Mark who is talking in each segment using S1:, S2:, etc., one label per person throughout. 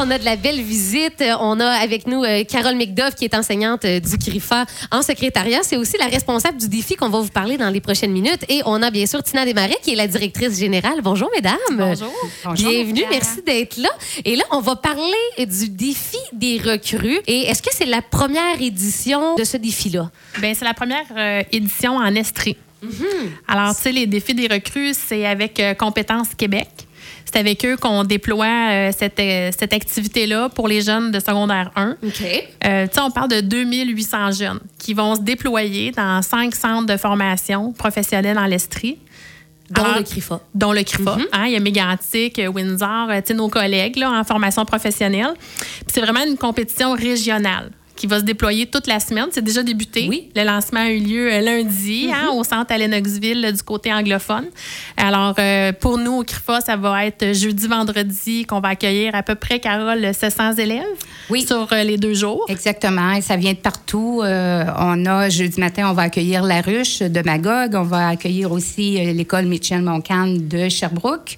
S1: On a de la belle visite. On a avec nous euh, Carole McDuff, qui est enseignante euh, du CRIFA en secrétariat. C'est aussi la responsable du défi qu'on va vous parler dans les prochaines minutes. Et on a bien sûr Tina Desmarais, qui est la directrice générale. Bonjour, mesdames.
S2: Bonjour.
S1: Bienvenue, merci d'être là. Et là, on va parler du défi des recrues. Et est-ce que c'est la première édition de ce défi-là?
S2: Bien, c'est la première euh, édition en Estrie. Alors, tu sais, les défis des recrues, c'est avec Compétences Québec. C'est avec eux qu'on déploie euh, cette, euh, cette activité-là pour les jeunes de secondaire 1.
S1: OK.
S2: Euh, tu sais, on parle de 2800 jeunes qui vont se déployer dans cinq centres de formation professionnelle en l'Estrie.
S1: Dont
S2: Alors,
S1: le CRIFA.
S2: dont le CRIFA. hein, il y a Mégantic, Windsor, nos collègues là, en formation professionnelle. Puis c'est vraiment une compétition régionale qui va se déployer toute la semaine. C'est déjà débuté.
S1: Oui.
S2: Le lancement a eu lieu euh, lundi hein, au centre à Lennoxville du côté anglophone. Alors, euh, pour nous, au CRIFA, ça va être jeudi, vendredi qu'on va accueillir à peu près, Carole, 700 élèves
S3: Oui.
S2: sur euh, les deux jours.
S3: Exactement, et ça vient de partout. Euh, on a jeudi matin, on va accueillir la ruche de Magog, on va accueillir aussi l'école Michel Moncane de Sherbrooke.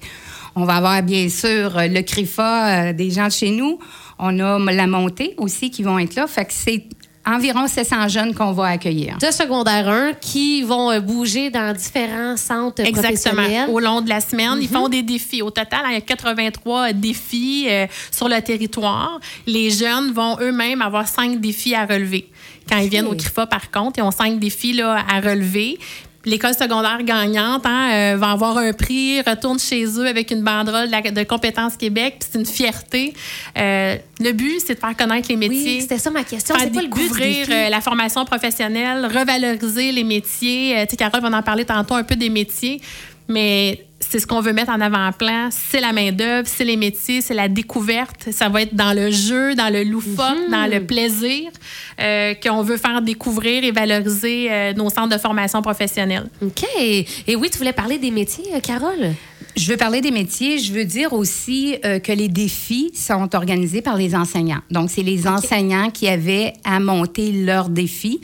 S3: On va avoir bien sûr le CRIFA des gens de chez nous. On a la montée aussi qui vont être là. Fait que c'est environ 700 jeunes qu'on va accueillir.
S1: De secondaire 1 qui vont euh, bouger dans différents centres
S2: Exactement.
S1: professionnels.
S2: Au long de la semaine, ils
S1: Mhm.
S2: font des défis. Au total, il y a 83 défis euh, sur le territoire. Les jeunes vont eux-mêmes avoir cinq défis à relever. Quand ils viennent au CRIFA, par contre, ils ont cinq défis là, à relever. L'école secondaire gagnante hein, euh, va avoir un prix, retourne chez eux avec une banderole de, la- de Compétences Québec. puis C'est une fierté. Euh, le but, c'est de faire connaître les métiers
S1: Oui, c'était ça ma question. C'est quoi le but
S2: découvrir euh, la formation professionnelle, revaloriser les métiers. Tu sais, Carole va en parler tantôt un peu des métiers, mais c'est ce qu'on veut mettre en avant-plan. C'est la main-d'œuvre, c'est les métiers, c'est la découverte. Ça va être dans le jeu, dans le loufoque,
S1: Mhm.
S2: dans le plaisir euh, qu'on veut faire découvrir et valoriser euh, nos centres de formation professionnelle.
S1: OK. Et oui, tu voulais parler des métiers, euh, Carole?
S3: Je veux parler des métiers. Je veux dire aussi euh, que les défis sont organisés par les enseignants. Donc, c'est les enseignants qui avaient à monter leurs défis.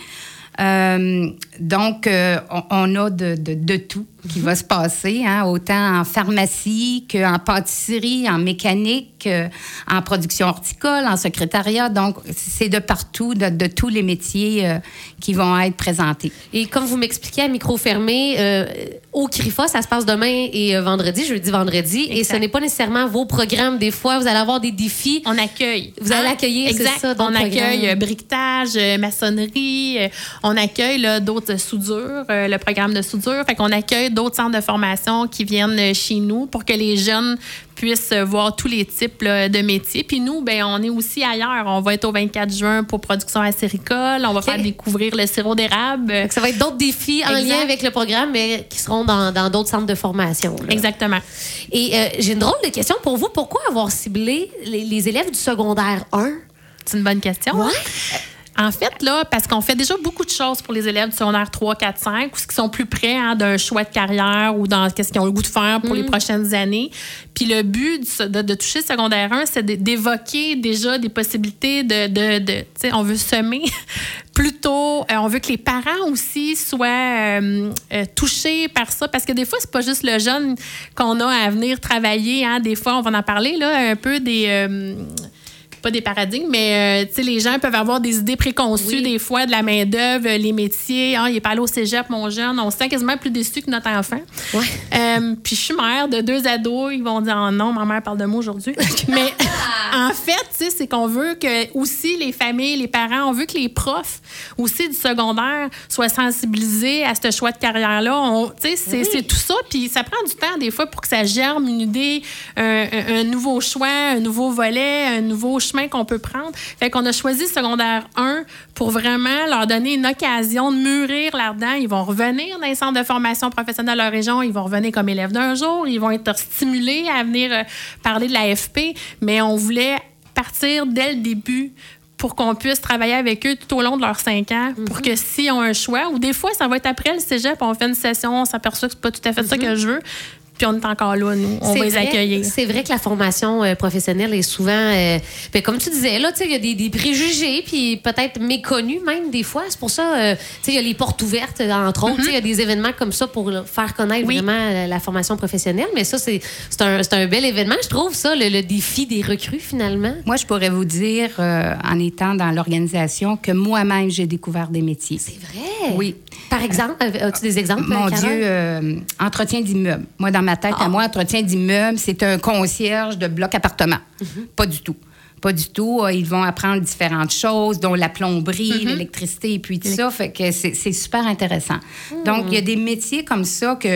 S3: Euh, donc, euh, on, on a de, de- de tout qui va se passer, hein, autant en pharmacie qu'en pâtisserie, en mécanique, euh, en production horticole, en secrétariat. Donc, c'est de partout, de, de tous les métiers euh, qui vont être présentés.
S1: Et comme vous m'expliquez à micro fermé, euh, au CRIFA, ça se passe demain et euh, vendredi, jeudi, vendredi. Et ce n'est pas nécessairement vos programmes. Des fois, vous allez avoir des défis.
S2: On accueille.
S1: Vous allez accueillir, c'est
S2: exact.
S1: ça,
S2: On accueille briquetage, maçonnerie. on accueille d'autres soudures, euh, le programme de soudure. Fait qu'on accueille d'autres centres de formation qui viennent euh, chez nous pour que les jeunes puissent euh, voir tous les types là, de métiers. Puis nous, ben, on est aussi ailleurs. On va être au 24 juin pour production acéricole. On va faire découvrir le sirop d'érable.
S1: Ça va être d'autres défis en lien avec le programme, mais qui seront dans dans d'autres centres de formation. là.
S2: Exactement.
S1: Et euh, j'ai une drôle de question pour vous. Pourquoi avoir ciblé les, les élèves du secondaire 1?
S2: C'est une bonne question.
S1: Ouais.
S2: En fait, là, parce qu'on fait déjà beaucoup de choses pour les élèves du secondaire 3, 4, 5, ou ceux qui sont plus près hein, d'un choix de carrière ou dans qu'est-ce qu'ils ont le goût de faire pour les prochaines années. Puis le but de, de toucher le secondaire 1, c'est d'évoquer déjà des possibilités de. de, de- tu sais, on veut semer plutôt. euh, on veut que les parents aussi soient euh, euh, touchés par ça. Parce que des fois, c'est pas juste le jeune qu'on a à venir travailler. Hein. Des fois, on va en parler, là, un peu des. Pas des paradigmes, mais euh, tu sais, les gens peuvent avoir des idées préconçues
S1: Oui.
S2: des fois de la main-d'œuvre, les métiers. Ah, il est pas allé au cégep, mon jeune. On se sent quasiment plus déçu que notre enfant.
S1: Ouais.
S2: Euh, puis je suis mère de deux ados. Ils vont dire oh non, ma mère parle de moi aujourd'hui. mais en fait, c'est qu'on veut que aussi les familles, les parents, on veut que les profs aussi du secondaire soient sensibilisés à ce choix de carrière-là. C'est tout ça. Puis ça prend du temps des fois pour que ça germe une idée, un, un- nouveau choix, un nouveau volet, un nouveau chemin qu'on peut prendre. Fait qu'on a choisi secondaire 1 pour vraiment leur donner une occasion de mûrir là-dedans. Ils vont revenir dans les centres de formation professionnelle de leur région. Ils vont revenir comme élèves d'un jour. Ils vont être stimulés à venir euh, parler de l'AFP. Mais on voulait partir dès le début pour qu'on puisse travailler avec eux tout au long de leurs cinq ans, pour que s'ils ont un choix, ou des fois, ça va être après le cégep, on fait une session, on s'aperçoit que c'est pas tout à fait ça que je veux. Puis on est encore là, nous. On
S1: C'est
S2: va les
S1: vrai-
S2: accueillir.
S1: C'est vrai que la formation euh, professionnelle est souvent, euh, ben, comme tu disais, là, tu sais, il y a des, des préjugés, puis peut-être méconnus même des fois. C'est pour ça, euh, tu sais, il y a les portes ouvertes, entre autres. Il y a des événements comme ça pour faire connaître
S2: Oui.
S1: vraiment euh, la formation professionnelle. Mais ça, c'est c'est un, c'est un bel événement, je trouve, ça, le, le défi des recrues, finalement.
S3: Moi, je pourrais vous dire, euh, en étant dans l'organisation, que moi-même, j'ai découvert des métiers.
S1: C'est vrai?
S3: Oui.
S1: Par exemple, as-tu des exemples?
S3: Mon
S1: Carole?
S3: Dieu, euh, entretien d'immeuble. Moi, dans ma tête,
S1: Ah.
S3: à moi, entretien d'immeuble, c'est un concierge de bloc appartement.
S1: Mhm.
S3: Pas du tout. Pas du tout. Euh, Ils vont apprendre différentes choses, dont la plomberie,
S1: Mhm.
S3: l'électricité et puis tout ça. Fait que c'est super intéressant.
S1: Hmm.
S3: Donc, il y a des métiers comme ça que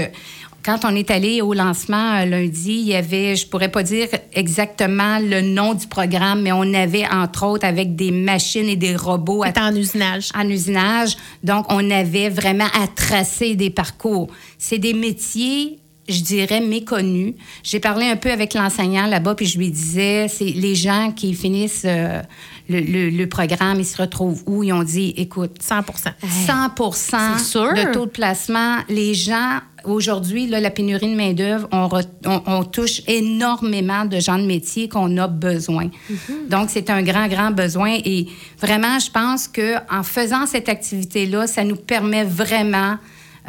S3: quand on est allé au lancement euh, lundi, il y avait, je pourrais pas dire exactement le nom du programme, mais on avait, entre autres, avec des machines et des robots à
S2: en usinage.
S3: en usinage. Donc, on avait vraiment à tracer des parcours. C'est des métiers, je dirais, méconnus. J'ai parlé un peu avec l'enseignant là-bas, puis je lui disais, c'est les gens qui finissent euh, le, le- le programme, ils se retrouvent où? Ils ont dit, écoute,
S2: 100
S3: 100
S1: C'est sûr.
S3: de taux de placement. Les gens, aujourd'hui, la pénurie de main-d'œuvre, on, re- on- on touche énormément de gens de métier qu'on a besoin.
S1: Mm-hmm.
S3: Donc, c'est un grand, grand besoin. Et vraiment, je pense qu'en faisant cette activité-là, ça nous permet vraiment,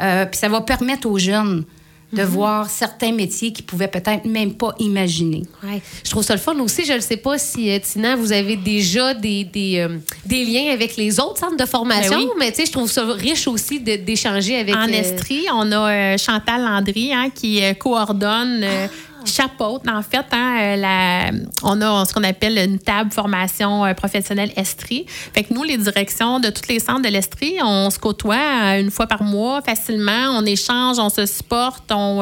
S3: euh, puis ça va permettre aux jeunes de
S1: Mm-hmm.
S3: voir certains métiers qu'ils pouvaient peut-être même pas imaginer.
S1: Ouais. Je trouve ça le fun aussi. Je ne sais pas si, euh, Tina, vous avez déjà des, des, euh, des liens avec les autres centres de formation,
S2: Ben oui.
S1: mais tu sais, je trouve ça riche aussi d'échanger avec...
S2: En
S1: euh,
S2: Estrie, on a euh, Chantal Landry hein, qui euh, coordonne, euh, chapeaute, en fait, hein, euh, on a ce qu'on appelle une table formation euh, professionnelle Estrie. Fait que nous, les directions de tous les centres de l'Estrie, on se côtoie euh, une fois par mois facilement, on échange, on se supporte, on...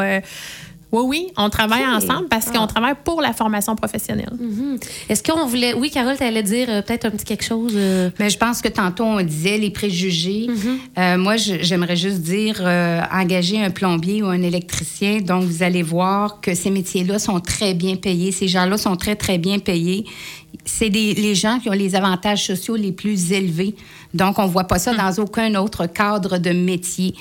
S2: oui, oui, on travaille ensemble parce
S1: Ah.
S2: qu'on travaille pour la formation professionnelle.
S1: Mhm. Est-ce qu'on voulait... Oui, Carole, tu allais dire euh, peut-être un petit quelque chose... euh,
S3: Mais je pense que tantôt, on disait les préjugés.
S1: Mm-hmm.
S3: Euh, moi, j'aimerais juste dire euh, engager un plombier ou un électricien. Donc, vous allez voir que ces métiers-là sont très bien payés. Ces gens-là sont très, très bien payés. C'est des- les gens qui ont les avantages sociaux les plus élevés. Donc, on ne voit pas ça dans aucun autre cadre de métier.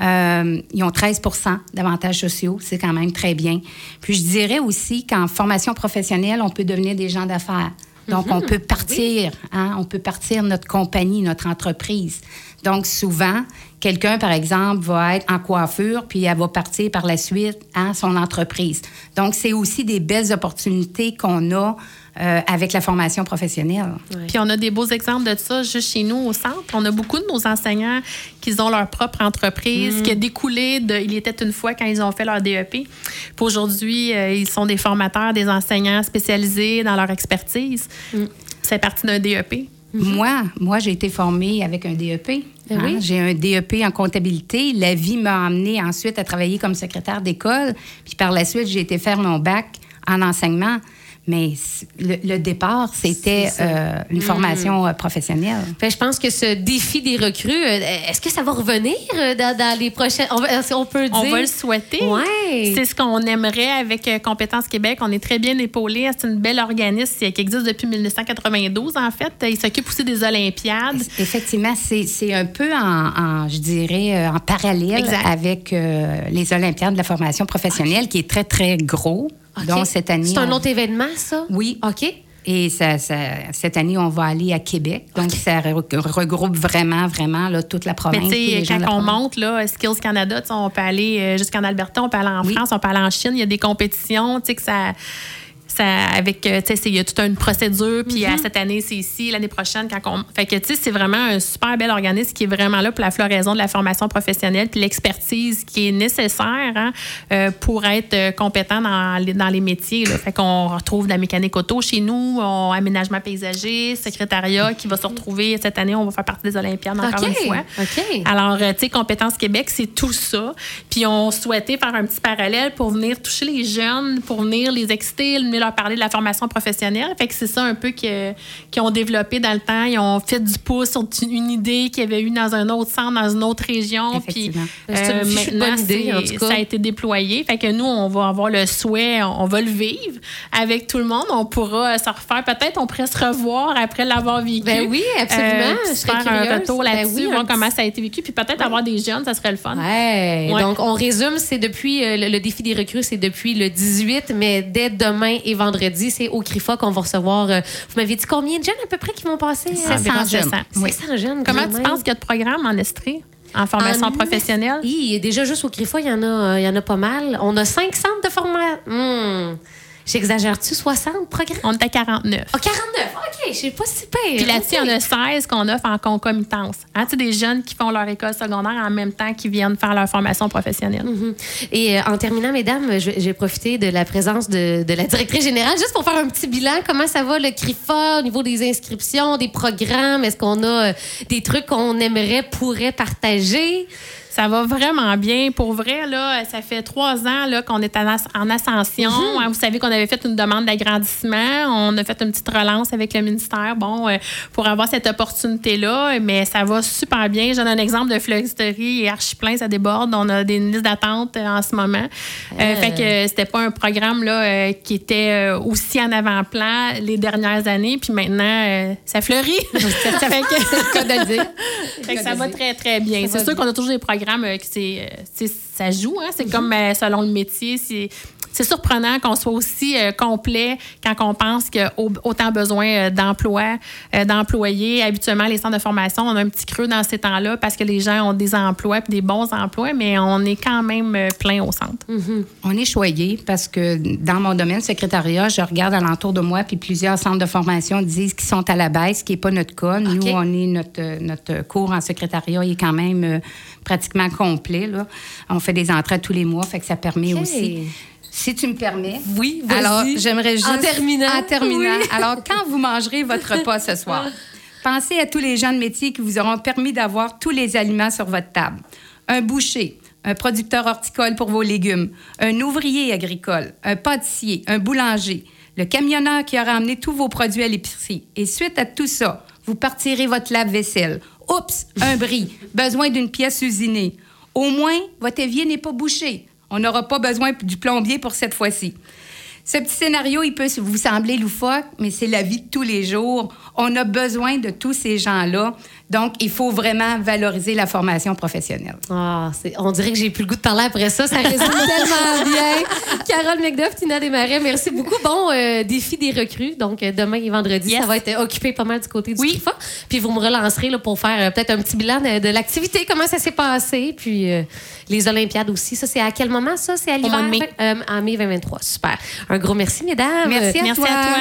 S3: Euh, ils ont 13% d'avantages sociaux. C'est quand même très bien. Puis, je dirais aussi qu'en formation professionnelle, on peut devenir des gens d'affaires. Donc, on peut partir, hein, on peut partir notre compagnie, notre entreprise. Donc, souvent, quelqu'un, par exemple, va être en coiffure, puis elle va partir par la suite à son entreprise. Donc, c'est aussi des belles opportunités qu'on a euh, avec la formation professionnelle.
S2: Puis on a des beaux exemples de ça juste chez nous au centre. On a beaucoup de nos enseignants qui ont leur propre entreprise, qui a découlé de Il était une fois quand ils ont fait leur DEP. Puis aujourd'hui, euh, ils sont des formateurs, des enseignants spécialisés dans leur expertise. C'est parti d'un DEP.
S3: Moi, moi, j'ai été formée avec un DEP.
S1: Ben oui.
S3: J'ai un DEP en comptabilité. La vie m'a amenée ensuite à travailler comme secrétaire d'école. Puis par la suite, j'ai été faire mon bac en enseignement. Mais le, le départ, c'était euh, une formation euh, professionnelle.
S1: Fait, je pense que ce défi des recrues, euh, est-ce que ça va revenir dans, dans les prochaines... On, va- est-ce qu'on peut dire...
S2: On va le souhaiter.
S1: Ouais.
S2: C'est ce qu'on aimerait avec Compétences Québec. On est très bien épaulé. C'est une belle organisme qui existe depuis 1992, en fait. Il s'occupe aussi des Olympiades.
S3: Effectivement, c'est un peu en, en, je dirais, en parallèle
S2: Exact.
S3: avec euh, les Olympiades de la formation professionnelle, qui est très, très gros. Donc, cette année...
S1: C'est un
S3: on-
S1: autre événement, ça?
S3: Oui.
S1: OK.
S3: Et ça, ça- cette année, on va aller à Québec. Donc, ça re- regroupe vraiment, vraiment là, toute la
S2: Mais
S3: province. gens
S2: quand on
S3: province.
S2: monte, là, Skills Canada, on peut aller euh, jusqu'en Alberta, on peut aller en
S3: Oui.
S2: France, on peut aller en Chine. Il y a des compétitions, tu sais, que ça. Ça, avec, euh, tu sais, il y a toute une procédure, puis à cette année, c'est ici, l'année prochaine, quand on. Fait que, tu sais, c'est vraiment un super bel organisme qui est vraiment là pour la floraison de la formation professionnelle, puis l'expertise qui est nécessaire hein, euh, pour être euh, compétent dans les, dans les métiers. Là. Fait qu'on retrouve de la mécanique auto chez nous, on, aménagement paysager, secrétariat qui va se retrouver cette année, on va faire partie des Olympiades encore
S1: OK.
S2: une fois. Alors, tu sais, Compétences Québec, c'est tout ça. Puis on souhaitait faire un petit parallèle pour venir toucher les jeunes, pour venir les exciter, venir leur parler de la formation professionnelle. Fait que c'est ça un peu qu'ils ont développé dans le temps. Ils ont fait du pouce sur une idée qu'il y avait eu dans un autre centre, dans une autre région. Puis euh, maintenant,
S1: bonne idée, en
S2: c'est-
S1: tout cas.
S2: ça a été déployé. Fait que nous, on va avoir le souhait, on on va le vivre avec tout le monde. On pourra se refaire. Peut-être on pourrait se revoir après l'avoir vécu.
S1: Ben oui, absolument.
S2: Euh,
S1: Je
S2: puis
S1: serais
S2: faire un retour
S1: Ben
S2: là-dessus,
S1: oui,
S2: voir comment ça a été vécu. Puis peut-être avoir des jeunes, ça serait le fun.
S1: Ouais.
S2: Ouais.
S1: Donc, on résume, c'est depuis euh, le, le défi des recrues, c'est depuis le 18, mais dès demain et vendredi, c'est au CRIFA qu'on va recevoir. euh, vous m'avez dit combien de jeunes à peu près qui vont passer? euh,
S3: 700
S2: environ
S3: jeunes.
S2: 700.
S3: Oui.
S1: 700 jeunes.
S2: Comment tu penses qu'il y a de programmes en Estrie, en formation
S1: En
S2: professionnelle?
S1: Oui, déjà juste au CRIFA, il y en a, euh, il y en a pas mal. On a 5 centres de formation. J'exagère-tu 60 programmes?
S2: On est à 49.
S1: Oh, 49. OK, je sais pas si pire.
S2: Puis là-dessus, il y en a 16 qu'on offre en concomitance. Hein, des jeunes qui font leur école secondaire en même temps qu'ils viennent faire leur formation professionnelle.
S1: Mhm. Et euh, en terminant, mesdames, j'ai profité de la présence de, de la directrice générale juste pour faire un petit bilan. Comment ça va le CRIFA au niveau des inscriptions, des programmes? Est-ce qu'on a euh, des trucs qu'on aimerait, pourrait partager?
S2: Ça va vraiment bien. Pour vrai, là, ça fait trois ans qu'on est en ascension.
S1: Mhm.
S2: Hein, Vous savez qu'on avait fait une demande d'agrandissement. On a fait une petite relance avec le ministère bon, euh, pour avoir cette opportunité-là. Mais ça va super bien. J'en ai un exemple de fleuristerie et archi plein, ça déborde. On a des listes d'attente euh, en ce moment. Euh. Fait que c'était pas un programme là, euh, qui était aussi en avant-plan les dernières années. Puis maintenant, ça fleurit. ça fait que...
S3: C'est le cas de le dire.
S2: Fait que ça va très, très bien. C'est sûr qu'on a toujours des programmes qui c'est, ça joue. Hein? C'est comme selon le métier. C'est, surprenant qu'on soit aussi euh, complet quand on pense qu'il y a au- autant besoin euh, d'emplois, euh, d'employés. Habituellement, les centres de formation, on a un petit creux dans ces temps-là parce que les gens ont des emplois puis des bons emplois, mais on est quand même plein au centre.
S3: On est choyé parce que dans mon domaine secrétariat, je regarde alentour de moi, puis plusieurs centres de formation disent qu'ils sont à la baisse, ce qui n'est pas notre cas. Nous, on est notre, notre cours en secrétariat il est quand même euh, pratiquement complet. Là. On fait des entrées tous les mois, fait que ça permet aussi. Si tu me permets.
S1: Oui.
S3: Alors, j'aimerais juste.
S1: En terminant.
S3: En terminant.
S1: Oui.
S3: Alors, quand vous mangerez votre repas ce soir, pensez à tous les gens de métier qui vous auront permis d'avoir tous les aliments sur votre table. Un boucher, un producteur horticole pour vos légumes, un ouvrier agricole, un pâtissier, un boulanger, le camionneur qui aura amené tous vos produits à l'épicerie. Et suite à tout ça, vous partirez votre lave-vaisselle. Oups, un bris, besoin d'une pièce usinée. Au moins, votre évier n'est pas bouché. On n'aura pas besoin du plombier pour cette fois-ci. Ce petit scénario, il peut vous sembler loufoque, mais c'est la vie de tous les jours. On a besoin de tous ces gens-là. Donc, il faut vraiment valoriser la formation professionnelle.
S1: Ah, on dirait que j'ai plus le goût de parler après ça. Ça résume tellement bien. Carole McDuff, Tina Desmarais, merci beaucoup. Bon, euh, défi des recrues. Donc, euh, demain et vendredi,
S2: Yes.
S1: ça va être occupé pas mal du côté du
S2: Oui.
S1: CRIFA. Puis, vous me relancerez là, pour faire euh, peut-être un petit bilan de, de l'activité, comment ça s'est passé. Puis, euh, les Olympiades aussi. Ça, c'est à quel moment, ça? C'est à l'hiver?
S2: mai.
S1: En mai 2023. Super. Un gros merci, mesdames.
S3: Merci à
S2: Merci
S3: toi.
S2: à toi.